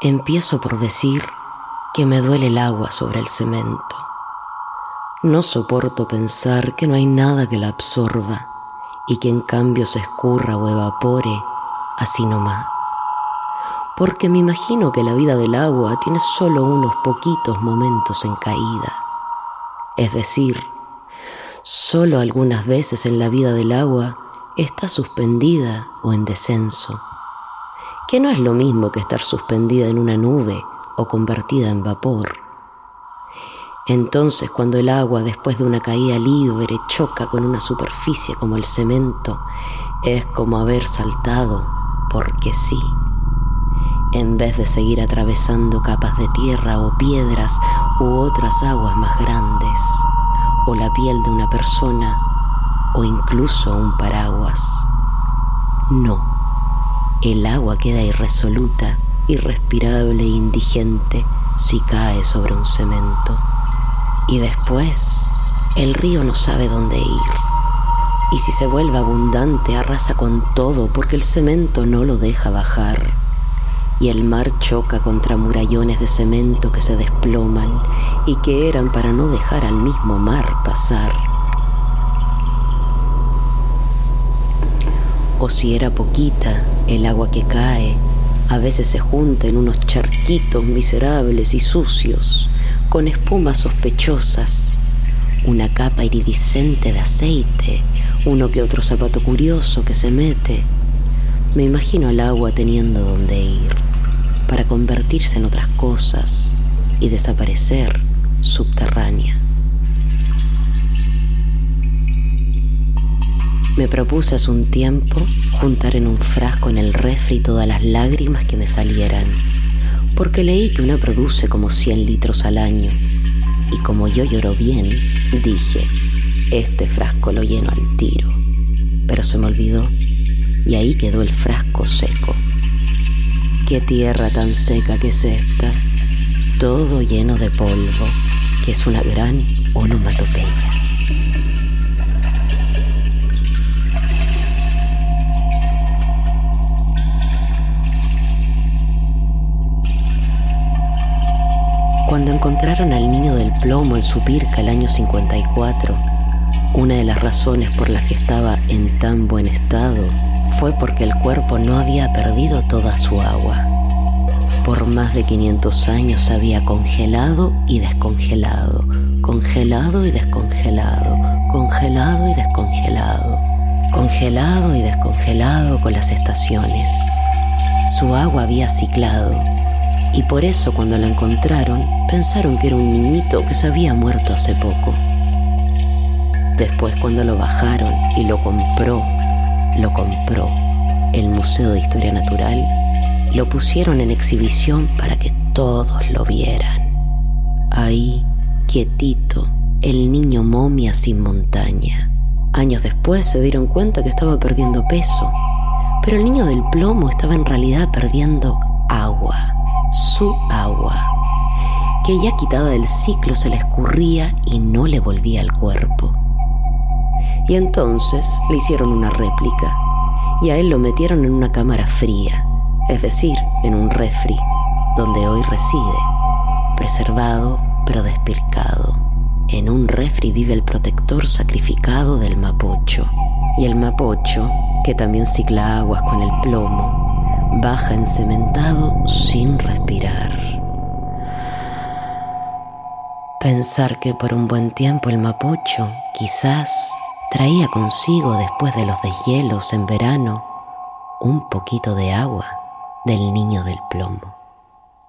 Empiezo por decir que me duele el agua sobre el cemento. No soporto pensar que no hay nada que la absorba y que en cambio se escurra o evapore así nomás. Porque me imagino que la vida del agua tiene solo unos poquitos momentos en caída. Es decir, solo algunas veces en la vida del agua está suspendida o en descenso que no es lo mismo que estar suspendida en una nube o convertida en vapor. Entonces cuando el agua después de una caída libre choca con una superficie como el cemento, es como haber saltado porque sí, en vez de seguir atravesando capas de tierra o piedras u otras aguas más grandes, o la piel de una persona, o incluso un paraguas. No el agua queda irresoluta, irrespirable e indigente si cae sobre un cemento. Y después, el río no sabe dónde ir. Y si se vuelve abundante, arrasa con todo porque el cemento no lo deja bajar. Y el mar choca contra murallones de cemento que se desploman y que eran para no dejar al mismo mar pasar. O si era poquita, el agua que cae a veces se junta en unos charquitos miserables y sucios, con espumas sospechosas, una capa iridiscente de aceite, uno que otro zapato curioso que se mete. Me imagino al agua teniendo donde ir, para convertirse en otras cosas y desaparecer subterránea. Me propuse hace un tiempo juntar en un frasco en el refri todas las lágrimas que me salieran, porque leí que una produce como 100 litros al año. Y como yo lloro bien, dije, este frasco lo lleno al tiro. Pero se me olvidó y ahí quedó el frasco seco. Qué tierra tan seca que es esta, todo lleno de polvo, que es una gran onomatopeya. Encontraron al niño del plomo en su pirca el año 54, una de las razones por las que estaba en tan buen estado fue porque el cuerpo no había perdido toda su agua. Por más de 500 años había congelado y descongelado, congelado y descongelado, congelado y descongelado, congelado y descongelado con las estaciones. Su agua había ciclado y por eso cuando la encontraron pensaron que era un niñito que se había muerto hace poco. Después cuando lo bajaron y lo compró, lo compró el Museo de Historia Natural, lo pusieron en exhibición para que todos lo vieran. Ahí, quietito, el niño momia sin montaña. Años después se dieron cuenta que estaba perdiendo peso, pero el niño del plomo estaba en realidad perdiendo agua su agua, que ya quitada del ciclo se le escurría y no le volvía al cuerpo. Y entonces le hicieron una réplica y a él lo metieron en una cámara fría, es decir, en un refri, donde hoy reside, preservado pero despircado. En un refri vive el protector sacrificado del mapocho, y el mapocho, que también cicla aguas con el plomo, baja encementado sin respirar. Pensar que por un buen tiempo el mapocho quizás traía consigo después de los deshielos en verano un poquito de agua del niño del plomo.